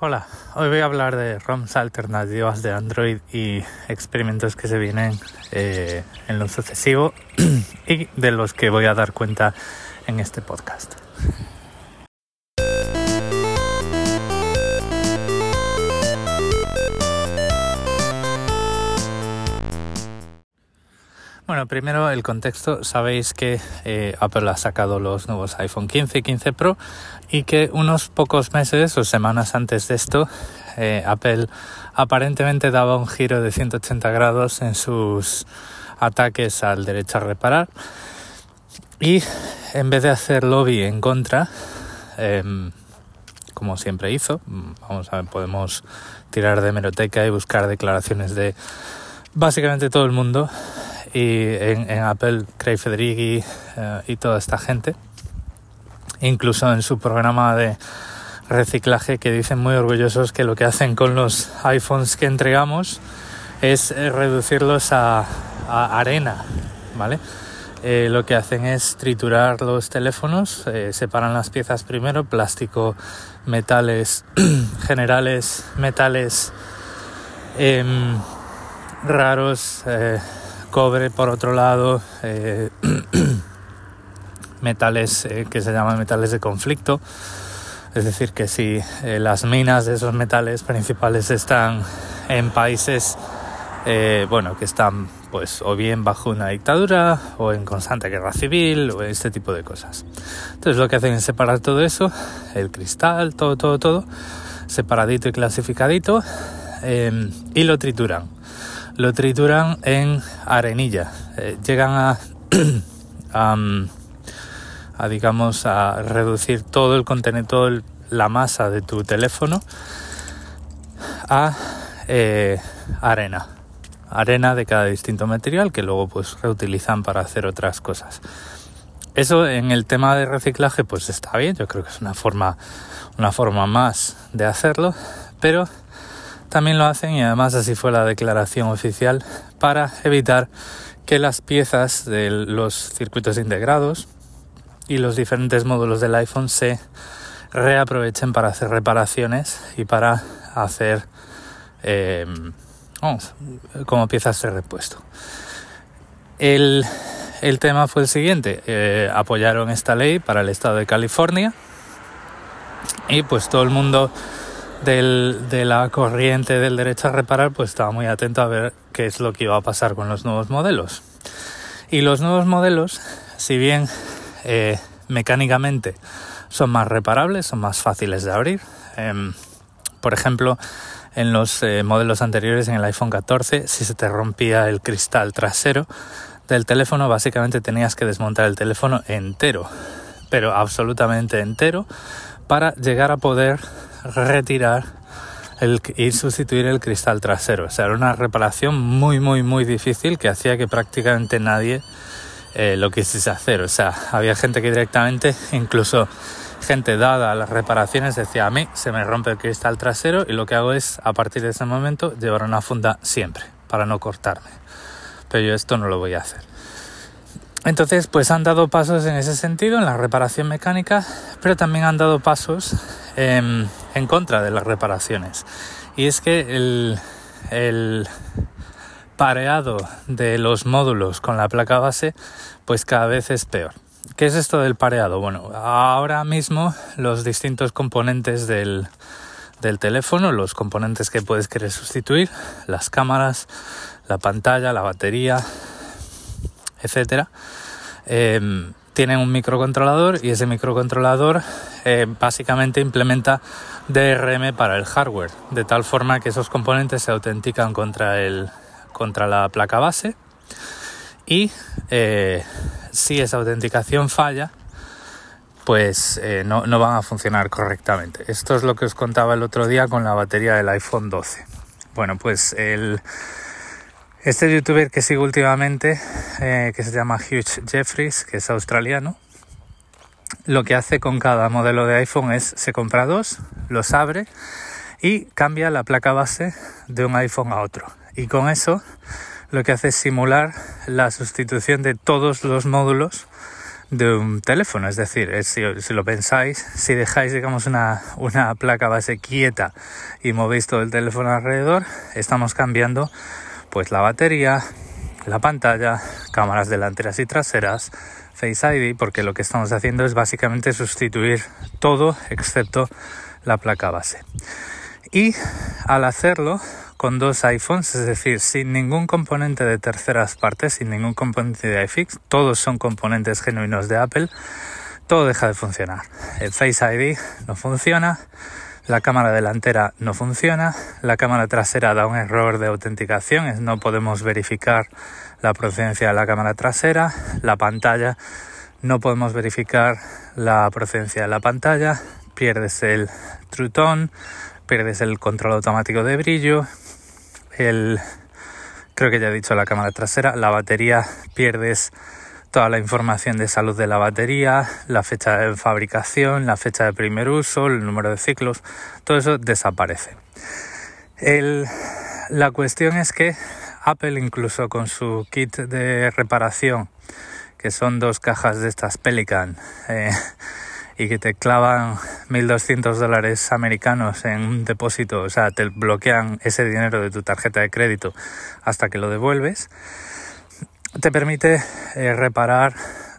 Hola, hoy voy a hablar de ROMs alternativas de Android y experimentos que se vienen eh, en lo sucesivo y de los que voy a dar cuenta en este podcast. Primero el contexto. Sabéis que eh, Apple ha sacado los nuevos iPhone 15 y 15 Pro y que unos pocos meses o semanas antes de esto, eh, Apple aparentemente daba un giro de 180 grados en sus ataques al derecho a reparar y en vez de hacer lobby en contra, em, como siempre hizo, vamos a ver, podemos tirar de meroteca y buscar declaraciones de básicamente todo el mundo y en, Apple, Craig Federighi eh, y toda esta gente, incluso en su programa de reciclaje que dicen muy orgullosos que lo que hacen con los iPhones que entregamos es eh, reducirlos a, arena, ¿vale? Eh, lo que hacen es triturar los teléfonos, separan las piezas primero, plástico, metales generales, metales em, raros, cobre por otro lado, eh, metales eh, que se llaman metales de conflicto. Es decir, que si eh, las minas de esos metales principales están en países, bueno, que están pues o bien bajo una dictadura o en constante guerra civil o este tipo de cosas. Entonces lo que hacen es separar todo eso, el cristal, todo, todo, todo, separadito y clasificadito y lo trituran lo trituran en arenilla. Eh, llegan a, digamos, a reducir todo el contenido, toda la masa de tu teléfono a eh, arena. Arena de cada distinto material que luego pues reutilizan para hacer otras cosas. Eso en el tema de reciclaje pues está bien, yo creo que es una forma, una forma más de hacerlo, pero también lo hacen y además así fue la declaración oficial para evitar que las piezas de los circuitos integrados y los diferentes módulos del iPhone se reaprovechen para hacer reparaciones y para hacer eh, como piezas de repuesto. El, tema fue el siguiente, eh, apoyaron esta ley para el estado de California y pues todo el mundo de la corriente del derecho a reparar, pues estaba muy atento a ver qué es lo que iba a pasar con los nuevos modelos. Y los nuevos modelos, si bien eh, mecánicamente son más reparables, son más fáciles de abrir, em, por ejemplo, en los eh, modelos anteriores, en el iPhone 14, si se te rompía el cristal trasero del teléfono, básicamente tenías que desmontar el teléfono entero, pero absolutamente entero, para llegar a poder retirar el, y sustituir el cristal trasero. O sea, era una reparación muy, muy, muy difícil que hacía que prácticamente nadie eh, lo quisiese hacer. O sea, había gente que directamente, incluso gente dada a las reparaciones, decía a mí se me rompe el cristal trasero y lo que hago es, a partir de ese momento, llevar una funda siempre para no cortarme. Pero yo esto no lo voy a hacer. Entonces, pues han dado pasos en ese sentido, en la reparación mecánica, pero también han dado pasos en, contra de las reparaciones. Y es que el, pareado de los módulos con la placa base, pues cada vez es peor. ¿Qué es esto del pareado? Bueno, ahora mismo los distintos componentes del, del teléfono, los componentes que puedes querer sustituir, las cámaras, la pantalla, la batería, etcétera, em, tienen un microcontrolador y ese microcontrolador eh, básicamente implementa DRM para el hardware, de tal forma que esos componentes se autentican contra, el, contra la placa base y eh, si esa autenticación falla, pues eh, no, no, van a funcionar correctamente. Esto es lo que os contaba el otro día con la batería del iPhone 12. Bueno, pues el este youtuber que sigo últimamente, eh, que se llama Hugh Jeffries, que es australiano, lo que hace con cada modelo de iPhone es se compra dos, los abre y cambia la placa base de un iPhone a otro. Y con eso lo que hace es simular la sustitución de todos los módulos de un teléfono. Es decir, si, lo pensáis, si dejáis, digamos, una, una placa base quieta y movéis todo el teléfono alrededor, estamos cambiando pues la batería, la pantalla, cámaras delanteras y traseras, Face ID, porque lo que estamos haciendo es básicamente sustituir todo excepto la placa base. Y al hacerlo, con dos iPhones, es decir, sin ningún componente de terceras partes, sin ningún componente de iFix, todos son componentes genuinos de Apple, todo deja de funcionar. El Face ID no funciona, la cámara delantera no funciona, la cámara trasera da un error de autenticación, no podemos verificar la procedencia de la cámara trasera, la pantalla no podemos verificar la procedencia de la pantalla, pierdes el True Tone, pierdes el control automático de brillo, el creo que ya he dicho la cámara trasera, la batería pierdes toda la información de salud de la batería, la fecha de fabricación, la fecha de primer uso, el número de ciclos, todo eso desaparece. la cuestión es que Apple incluso con su kit de reparación, que son dos cajas de estas Pelican, eh, y que te clavan 1.200 dólares americanos en un depósito, o sea, te bloquean ese dinero de tu tarjeta de crédito hasta que lo devuelves, te permite eh, reparar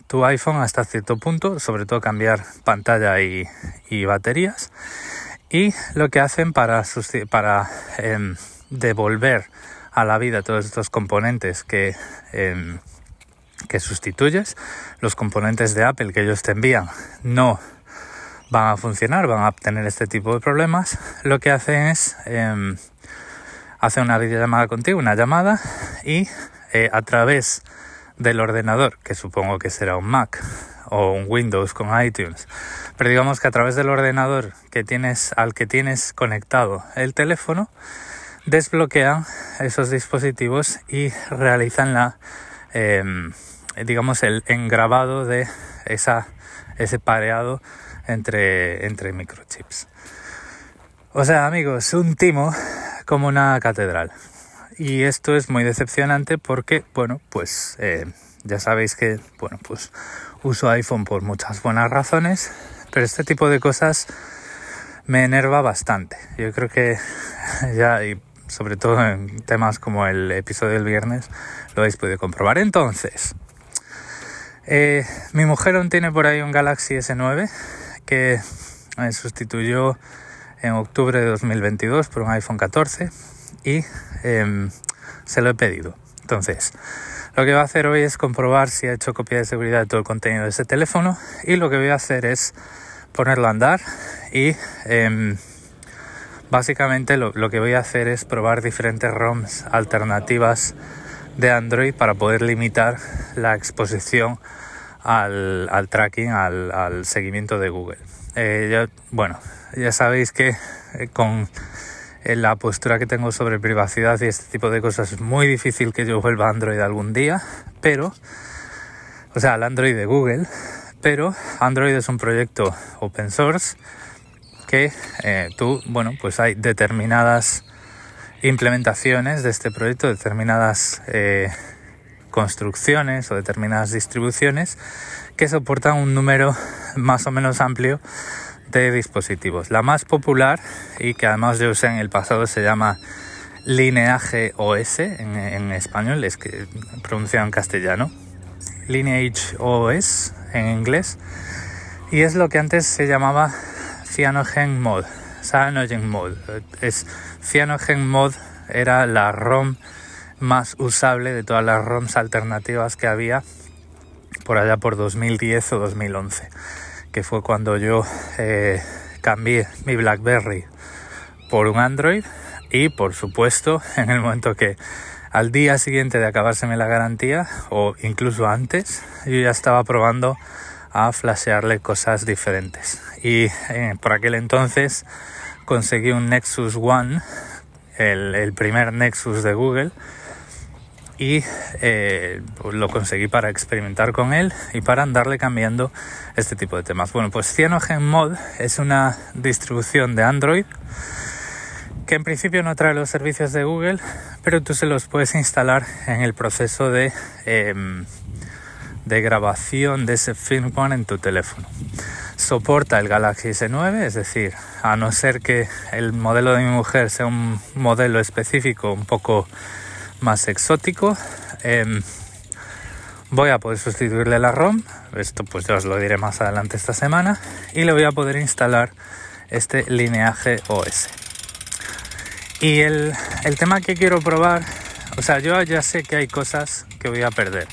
tu iPhone hasta cierto punto, sobre todo cambiar pantalla y, baterías. Y lo que hacen para, em, devolver a la vida todos estos componentes que, em, que sustituyes, los componentes de Apple que ellos te envían no van a funcionar, van a tener este tipo de problemas, lo que hacen es eh, hacer una videollamada contigo, una llamada, y eh, a través del ordenador, que supongo que será un Mac o un Windows con iTunes, pero digamos que a través del ordenador que tienes, al que tienes conectado el teléfono, desbloquean esos dispositivos y realizan la em, digamos el engrabado de esa, ese pareado entre, entre microchips. O sea, amigos, un timo como una catedral. Y esto es muy decepcionante porque, bueno, pues eh, ya sabéis que, bueno, pues uso iPhone por muchas buenas razones, pero este tipo de cosas me enerva bastante. Yo creo que ya, y sobre todo en temas como el episodio del viernes, lo habéis podido comprobar. Entonces, eh, mi mujer aún tiene por ahí un Galaxy S9 que me sustituyó en octubre de 2022 por un iPhone 14 y em, se lo he pedido. Entonces, lo que voy a hacer hoy es comprobar si ha hecho copia de seguridad de todo el contenido de ese teléfono y lo que voy a hacer es ponerlo a andar y em, básicamente lo, que voy a hacer es probar diferentes ROMs alternativas de Android para poder limitar la exposición al, tracking, al, seguimiento de Google. Eh, bueno, ya sabéis que eh, con eh, la postura que tengo sobre privacidad y este tipo de cosas es muy difícil que yo vuelva a Android algún día, pero, o sea, al Android de Google, pero Android es un proyecto open source que tú, bueno, pues hay determinadas implementaciones de este proyecto, determinadas construcciones o determinadas distribuciones que soportan un número más o menos amplio dispositivos. La más popular y que además yo usé en el pasado se llama Lineage OS en, español, es que pronunciado en castellano. Lineage OS en inglés. Y es lo que antes se llamaba Cyanogen Mod. Cyanogen Mod. Es Cyanogen Mod era la ROM más usable de todas las ROMs alternativas que había por allá por 2010 o 2011, que fue cuando yo eh, cambié mi BlackBerry por un Android y por supuesto en el momento que al día siguiente de acabárseme la garantía o incluso antes yo ya estaba probando a flashearle cosas diferentes. Y eh, por aquel entonces conseguí un Nexus One el, el primer Nexus de Google y eh, pues lo conseguí para experimentar con él y para andarle cambiando este tipo de temas. Bueno, pues CyanogenMod es una distribución de Android que en principio no trae los servicios de Google, pero tú se los puedes instalar en el proceso de, em, de grabación de ese firmware en tu teléfono. Soporta el Galaxy S9, es decir, a no ser que el modelo de mi mujer sea un modelo específico un poco más exótico, em, voy a poder sustituirle la ROM, esto pues ya os lo diré más adelante esta semana, y le voy a poder instalar este lineaje OS. Y el, el tema que quiero probar, o sea, yo ya sé que hay cosas que voy a perder.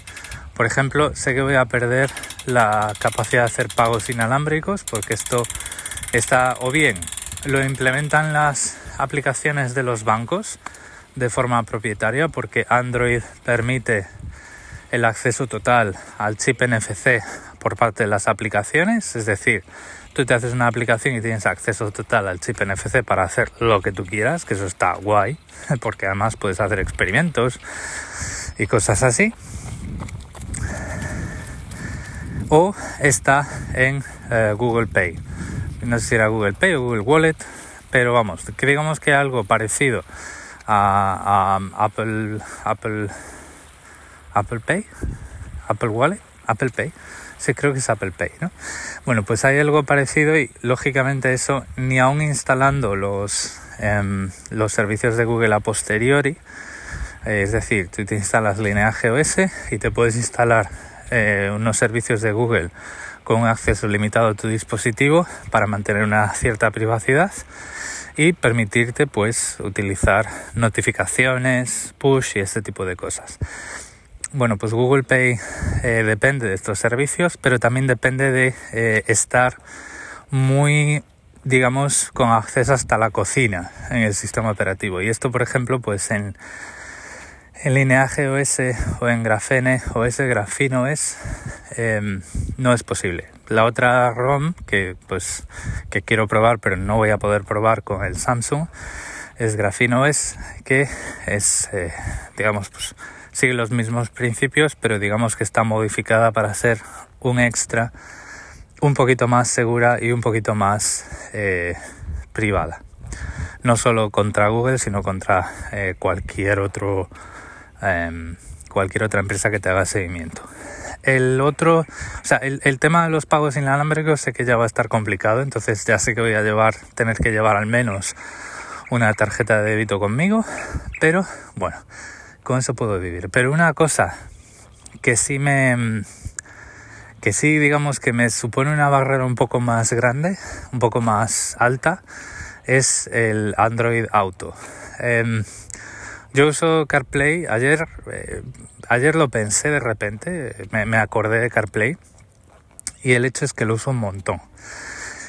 Por ejemplo, sé que voy a perder la capacidad de hacer pagos inalámbricos porque esto está o bien lo implementan las aplicaciones de los bancos de forma propietaria porque Android permite el acceso total al chip NFC por parte de las aplicaciones, es decir, tú te haces una aplicación y tienes acceso total al chip NFC para hacer lo que tú quieras, que eso está guay, porque además puedes hacer experimentos y cosas así. O está en eh, Google Pay. No sé si era Google Pay o Google Wallet, pero vamos, digamos que algo parecido a, a Apple, Apple, Apple Pay, Apple Wallet, Apple Pay Sí, creo que es Apple Pay, ¿no? Bueno, pues hay algo parecido y lógicamente eso ni aún instalando los, em, los servicios de Google a posteriori, es decir, tú te instalas Lineage OS y te puedes instalar eh, unos servicios de Google con un acceso limitado a tu dispositivo para mantener una cierta privacidad y permitirte pues utilizar notificaciones, push y este tipo de cosas. Bueno, pues Google Pay eh, depende de estos servicios, pero también depende de eh, estar muy, digamos, con acceso hasta la cocina en el sistema operativo. Y esto, por ejemplo, pues en, en Lineage OS o en Grafene OS, Grafino OS, em, no es posible. La otra ROM que, pues, que quiero probar, pero no voy a poder probar con el Samsung, es Grafino OS, que es, eh, digamos, pues sigue los mismos principios, pero digamos que está modificada para ser un extra un poquito más segura y un poquito más eh, privada. No solo contra Google, sino contra eh, cualquier otro em, cualquier otra empresa que te haga seguimiento. El otro, o sea, el, el, tema de los pagos inalámbricos sé que ya va a estar complicado, entonces ya sé que voy a llevar, tener que llevar al menos una tarjeta de débito conmigo, pero bueno, con eso puedo vivir. Pero una cosa que sí me que sí digamos que me supone una barrera un poco más grande, un poco más alta, es el Android Auto. Em, yo uso CarPlay, ayer, eh, ayer lo pensé de repente, me, acordé de CarPlay y el hecho es que lo uso un montón.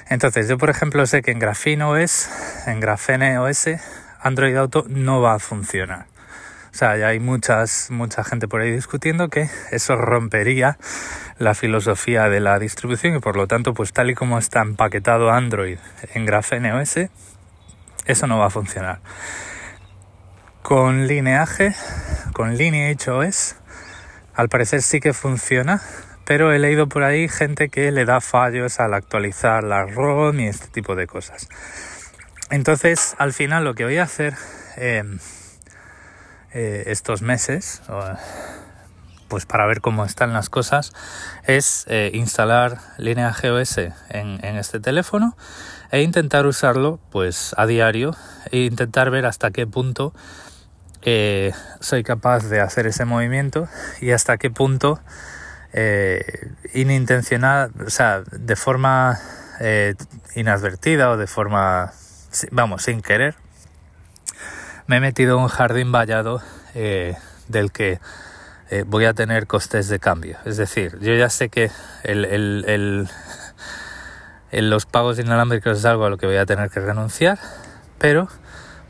Entonces yo por ejemplo sé que en Graphene OS, en Graphene OS, Android Auto no va a funcionar. O sea, ya hay muchas, mucha gente por ahí discutiendo que eso rompería la filosofía de la distribución y por lo tanto, pues tal y como está empaquetado Android en Graphene OS, eso no va a funcionar. Con Lineage, con Lineage OS, al parecer sí que funciona, pero he leído por ahí gente que le da fallos al actualizar la ROM y este tipo de cosas. Entonces, al final lo que voy a hacer eh, eh, estos meses, pues para ver cómo están las cosas, es eh, instalar línea GOS en, en, este teléfono e intentar usarlo pues a diario e intentar ver hasta qué punto eh, soy capaz de hacer ese movimiento y hasta qué punto eh, inintencional, o sea, de forma eh, inadvertida o de forma, vamos, sin querer, me he metido en un jardín vallado eh, del que voy a tener costes de cambio. Es decir, yo ya sé que el, el, el, los pagos inalámbricos es algo a lo que voy a tener que renunciar, pero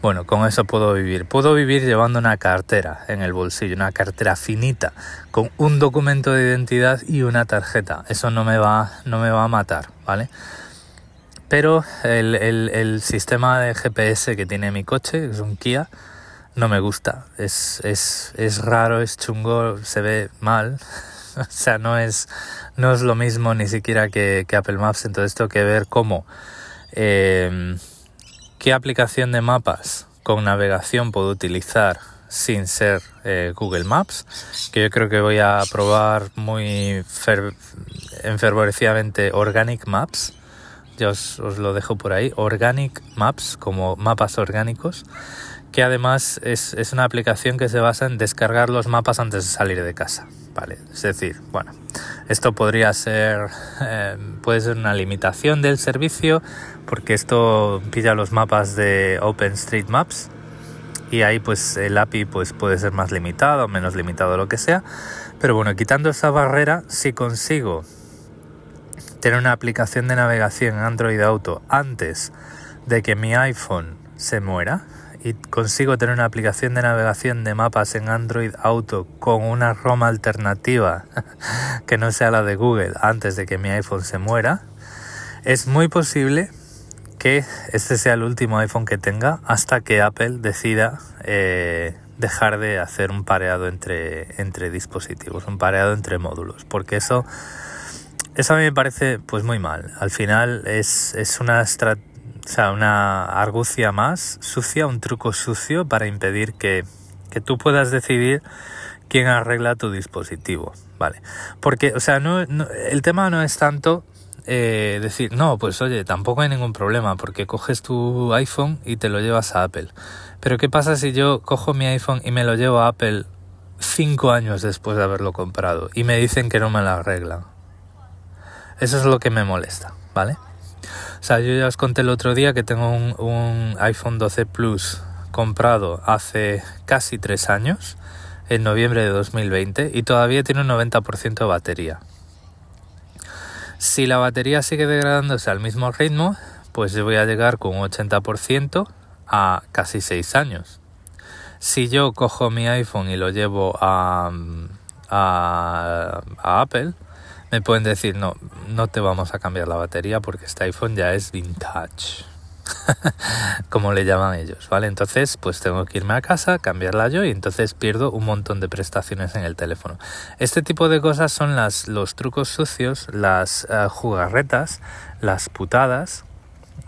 bueno, con eso puedo vivir. Puedo vivir llevando una cartera en el bolsillo, una cartera finita, con un documento de identidad y una tarjeta. Eso no me va, no me va a matar, ¿vale? pero el, sistema de GPS que tiene mi coche, que es un Kia, no me gusta. Es, es, es raro, es chungo, se ve mal. o sea, no es, no es lo mismo ni siquiera que, que Apple Maps. Entonces tengo que ver cómo, eh, qué aplicación de mapas con navegación puedo utilizar sin ser eh, Google Maps, que yo creo que voy a probar muy enfervorecidamente Organic Maps. Ya os, lo dejo por ahí. Organic Maps, como mapas orgánicos, que además es, es una aplicación que se basa en descargar los mapas antes de salir de casa. Vale, es decir, bueno, esto podría ser, eh, puede ser una limitación del servicio porque esto pilla los mapas de OpenStreetMaps y ahí pues el API pues puede ser más limitado menos limitado lo que sea. Pero bueno, quitando esa barrera, si consigo tener una aplicación de navegación en Android Auto antes de que mi iPhone se muera, y consigo tener una aplicación de navegación de mapas en Android Auto con una ROM alternativa que no sea la de Google antes de que mi iPhone se muera, es muy posible que este sea el último iPhone que tenga hasta que Apple decida eh, dejar de hacer un pareado entre, entre dispositivos, un pareado entre módulos, porque eso, eso a mí me parece pues muy mal. Al final es, es una estrategia o sea, una argucia más sucia, un truco sucio para impedir que, tú puedas decidir quién arregla tu dispositivo, ¿vale? Porque, o sea, no, el tema no es tanto eh, decir, no, pues oye, tampoco hay ningún problema porque coges tu iPhone y te lo llevas a Apple. Pero ¿qué pasa si yo cojo mi iPhone y me lo llevo a Apple cinco años después de haberlo comprado y me dicen que no me lo arreglan? Eso es lo que me molesta, ¿vale? O sea, yo ya os conté el otro día que tengo un, iPhone 12 Plus comprado hace casi tres años, en noviembre de 2020, y todavía tiene un 90% de batería. Si la batería sigue degradándose al mismo ritmo, pues yo voy a llegar con un 80% a casi 6 años. Si yo cojo mi iPhone y lo llevo a, a, a Apple, me pueden decir, no, no te vamos a cambiar la batería porque este iPhone ya es vintage. como le llaman ellos, ¿vale? Entonces, pues tengo que irme a casa, cambiarla yo y entonces pierdo un montón de prestaciones en el teléfono. Este tipo de cosas son las, los trucos sucios, las uh, jugarretas, las putadas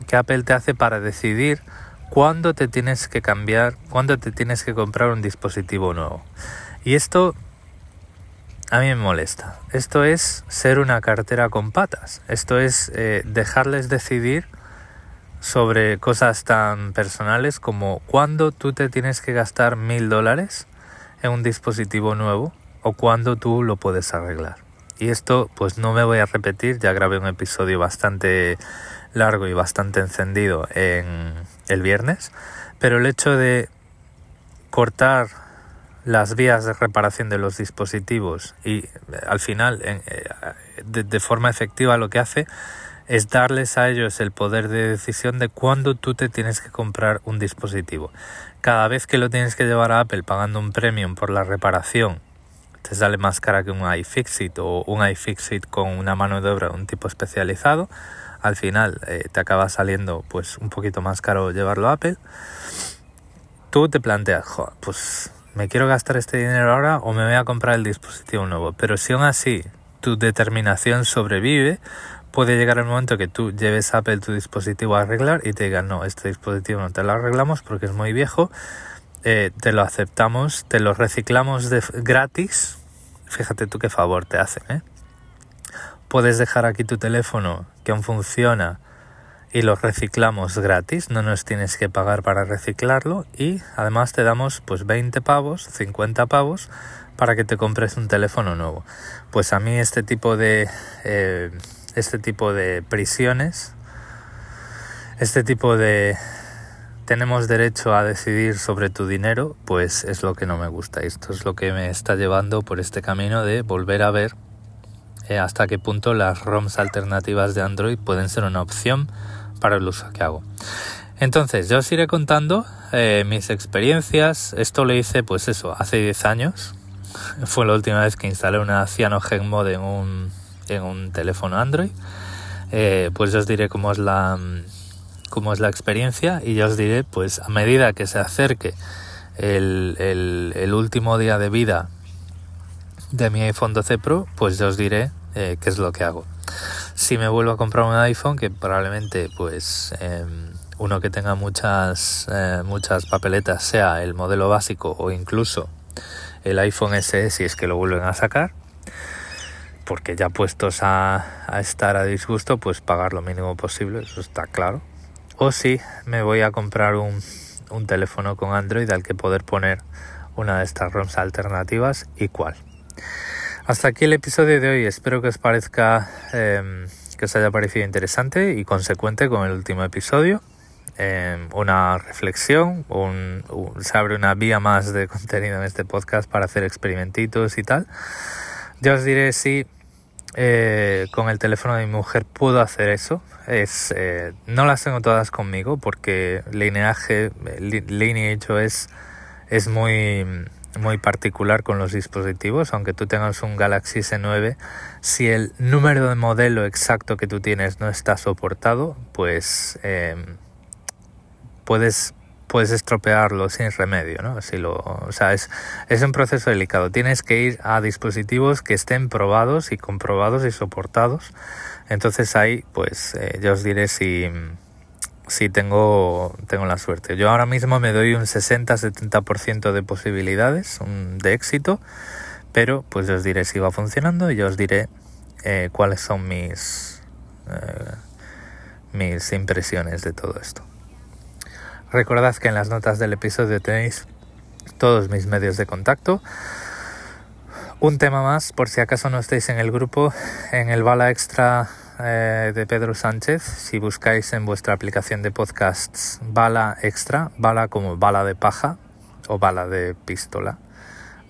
que Apple te hace para decidir cuándo te tienes que cambiar, cuándo te tienes que comprar un dispositivo nuevo. Y esto a mí me molesta. Esto es ser una cartera con patas. Esto es eh, dejarles decidir sobre cosas tan personales como cuándo tú te tienes que gastar mil dólares en un dispositivo nuevo o cuándo tú lo puedes arreglar. Y esto pues no me voy a repetir, ya grabé un episodio bastante largo y bastante encendido en el viernes, pero el hecho de cortar las vías de reparación de los dispositivos y eh, al final eh, de, forma efectiva lo que hace es darles a ellos el poder de decisión de cuándo tú te tienes que comprar un dispositivo. Cada vez que lo tienes que llevar a Apple pagando un premium por la reparación, te sale más cara que un iFixit o un iFixit con una mano de obra, un tipo especializado. Al final eh, te acaba saliendo pues un poquito más caro llevarlo a Apple. Tú te planteas, pues me quiero gastar este dinero ahora o me voy a comprar el dispositivo nuevo. Pero si aún así tu determinación sobrevive, puede llegar el momento que tú lleves a Apple tu dispositivo a arreglar y te digan, no, este dispositivo no te lo arreglamos porque es muy viejo, eh, te lo aceptamos, te lo reciclamos de gratis. Fíjate tú qué favor te hacen, ¿eh? Puedes dejar aquí tu teléfono que aún funciona y lo reciclamos gratis, no nos tienes que pagar para reciclarlo y además te damos pues 20 pavos, 50 pavos para que te compres un teléfono nuevo. Pues a mí este tipo de eh, este tipo de prisiones, este tipo de tenemos derecho a decidir sobre tu dinero, pues es lo que no me gusta. Esto es lo que me está llevando por este camino de volver a ver eh, hasta qué punto las ROMs alternativas de Android pueden ser una opción para el uso que hago. Entonces, yo os iré contando eh, mis experiencias. Esto lo hice, pues eso, hace 10 años. Fue la última vez que instalé una CyanogenMod Mod en un, en un teléfono Android. Eh, pues os diré cómo es la cómo es la experiencia y yo os diré, pues a medida que se acerque el, el, último día de vida de mi iPhone 12 Pro, pues yo os diré eh, qué es lo que hago si me vuelvo a comprar un iPhone, que probablemente pues em, uno que tenga muchas, eh, muchas papeletas, sea el modelo básico o incluso el iPhone SE si es que lo vuelven a sacar, porque ya puestos a, estar a disgusto, pues pagar lo mínimo posible, eso está claro. O si me voy a comprar un, un teléfono con Android al que poder poner una de estas ROMs alternativas y cuál. Hasta aquí el episodio de hoy. Espero que os parezca em, que os haya parecido interesante y consecuente con el último episodio. Em, una reflexión, un, se abre una vía más de contenido en este podcast para hacer experimentitos y tal. Ya os diré si eh, con el teléfono de mi mujer puedo hacer eso. Es, eh, no las tengo todas conmigo porque Lineage, Lineage es, es muy, muy particular con los dispositivos. Aunque tú tengas un Galaxy S9, si el número de modelo exacto que tú tienes no está soportado, pues eh, puedes puedes estropearlo sin remedio, ¿no? Si lo, o sea, es, es un proceso delicado. Tienes que ir a dispositivos que estén probados y comprobados y soportados. Entonces ahí, pues, eh, yo os diré si, si tengo, tengo la suerte. Yo ahora mismo me doy un 60-70% de posibilidades de éxito, pero pues os diré si va funcionando y yo os diré eh, cuáles son mis, eh, mis impresiones de todo esto. Recordad que en las notas del episodio tenéis todos mis medios de contacto. Un tema más, por si acaso no estáis en el grupo, en el Bala Extra eh, de Pedro Sánchez, si buscáis en vuestra aplicación de podcasts Bala Extra, bala como bala de paja o bala de pistola,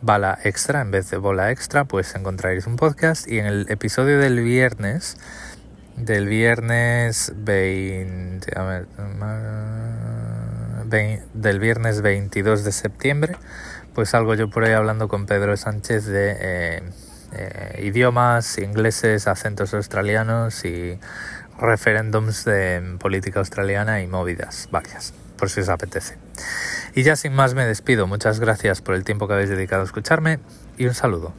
bala extra en vez de bola extra, pues encontraréis un podcast. Y en el episodio del viernes, del viernes 20, a ver, del viernes 22 de septiembre, pues salgo yo por ahí hablando con Pedro Sánchez de eh, eh, idiomas ingleses, acentos australianos y referéndums de política australiana y movidas varias, por si os apetece. Y ya sin más me despido. Muchas gracias por el tiempo que habéis dedicado a escucharme y un saludo.